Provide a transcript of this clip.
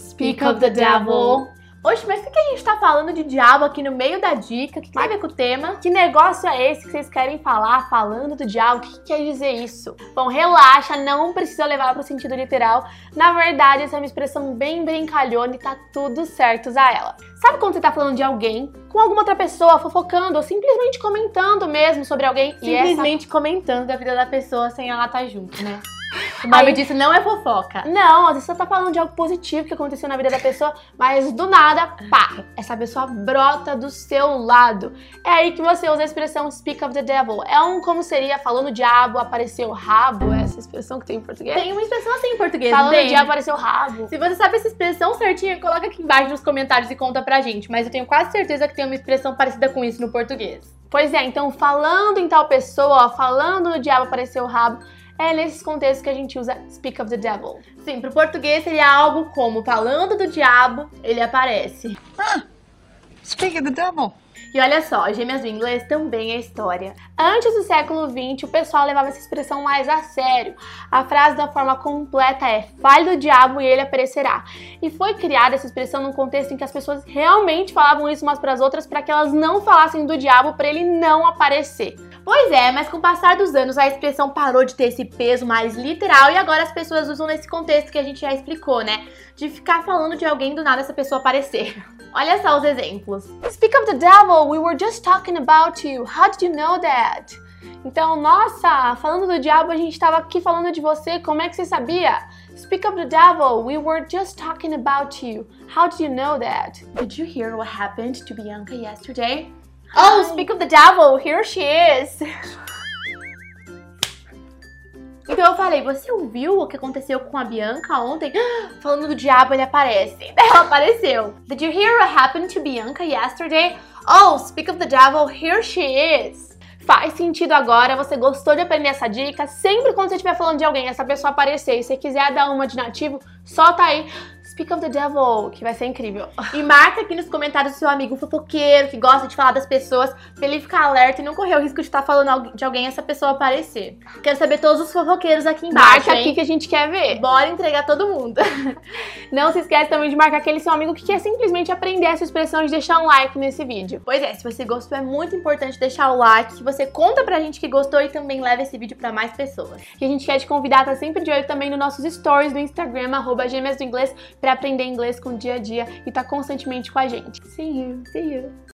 Speak of the devil. Oxe, mas por que a gente tá falando de diabo aqui no meio da dica? O que tem a ver com o tema? Que negócio é esse que vocês querem falar falando do diabo? O que, que quer dizer isso? Bom, relaxa, não precisa levar pro sentido literal. Na verdade, essa é uma expressão bem brincalhona e tá tudo certo usar ela. Sabe quando você tá falando de alguém com alguma outra pessoa, fofocando ou simplesmente comentando mesmo sobre alguém? Simplesmente essa... comentando da vida da pessoa sem ela estar tá junto, né? O nome Aí, disso não é fofoca. Não, às vezes você tá falando de algo positivo que aconteceu na vida da pessoa, mas do nada, pá, essa pessoa brota do seu lado. É aí que você usa a expressão speak of the devil. É um como seria falando diabo, apareceu rabo, essa expressão que tem em português? Tem uma expressão assim em português. Falando tem. diabo, apareceu rabo. Se você sabe essa expressão certinha, coloca aqui embaixo nos comentários e conta pra gente. Mas eu tenho quase certeza que tem uma expressão parecida com isso no português. Pois é, então falando em tal pessoa, falando no diabo, apareceu rabo é nesses contextos que a gente usa speak of the devil. Sim, pro português seria algo como falando do diabo, ele aparece. Ah, speak of the devil. E olha só, gêmeas do inglês também é história. Antes do século XX, o pessoal levava essa expressão mais a sério. A frase da forma completa é fale do diabo e ele aparecerá. E foi criada essa expressão num contexto em que as pessoas realmente falavam isso umas para as outras para que elas não falassem do diabo para ele não aparecer. Pois é, mas com o passar dos anos a expressão parou de ter esse peso mais literal e agora as pessoas usam nesse contexto que a gente já explicou, né? De ficar falando de alguém do nada essa pessoa aparecer. Olha só os exemplos. Speak of the devil, we were just talking about you. How did you know that? Então, nossa, falando do diabo, a gente estava aqui falando de você, como é que você sabia? Speak of the devil, we were just talking about you. How did you know that? Did you hear what happened to Bianca yesterday? Oh, speak of the devil, here she is. Então eu falei, você ouviu o que aconteceu com a Bianca ontem? Falando do diabo, ele aparece. Ela apareceu. Did you hear what happened to Bianca yesterday? Oh, speak of the devil, here she is. Faz sentido agora, você gostou de aprender essa dica? Sempre quando você estiver falando de alguém, essa pessoa aparecer e você quiser dar uma de nativo, solta aí. Speak of the Devil, que vai ser incrível. E marca aqui nos comentários o seu amigo fofoqueiro que gosta de falar das pessoas, pra ele ficar alerta e não correr o risco de estar tá falando de alguém e essa pessoa aparecer. Quero saber todos os fofoqueiros aqui embaixo. Marca hein? aqui que a gente quer ver. Bora entregar todo mundo. não se esquece também de marcar aquele seu amigo que quer simplesmente aprender essa expressão de deixar um like nesse vídeo. Pois é, se você gostou, é muito importante deixar o like, que você conta pra gente que gostou e também leva esse vídeo pra mais pessoas. E a gente quer te convidar a estar sempre de olho também nos nossos stories do Instagram, arroba gêmeas do inglês, pra aprender inglês com o dia a dia e tá constantemente com a gente. See you, see you.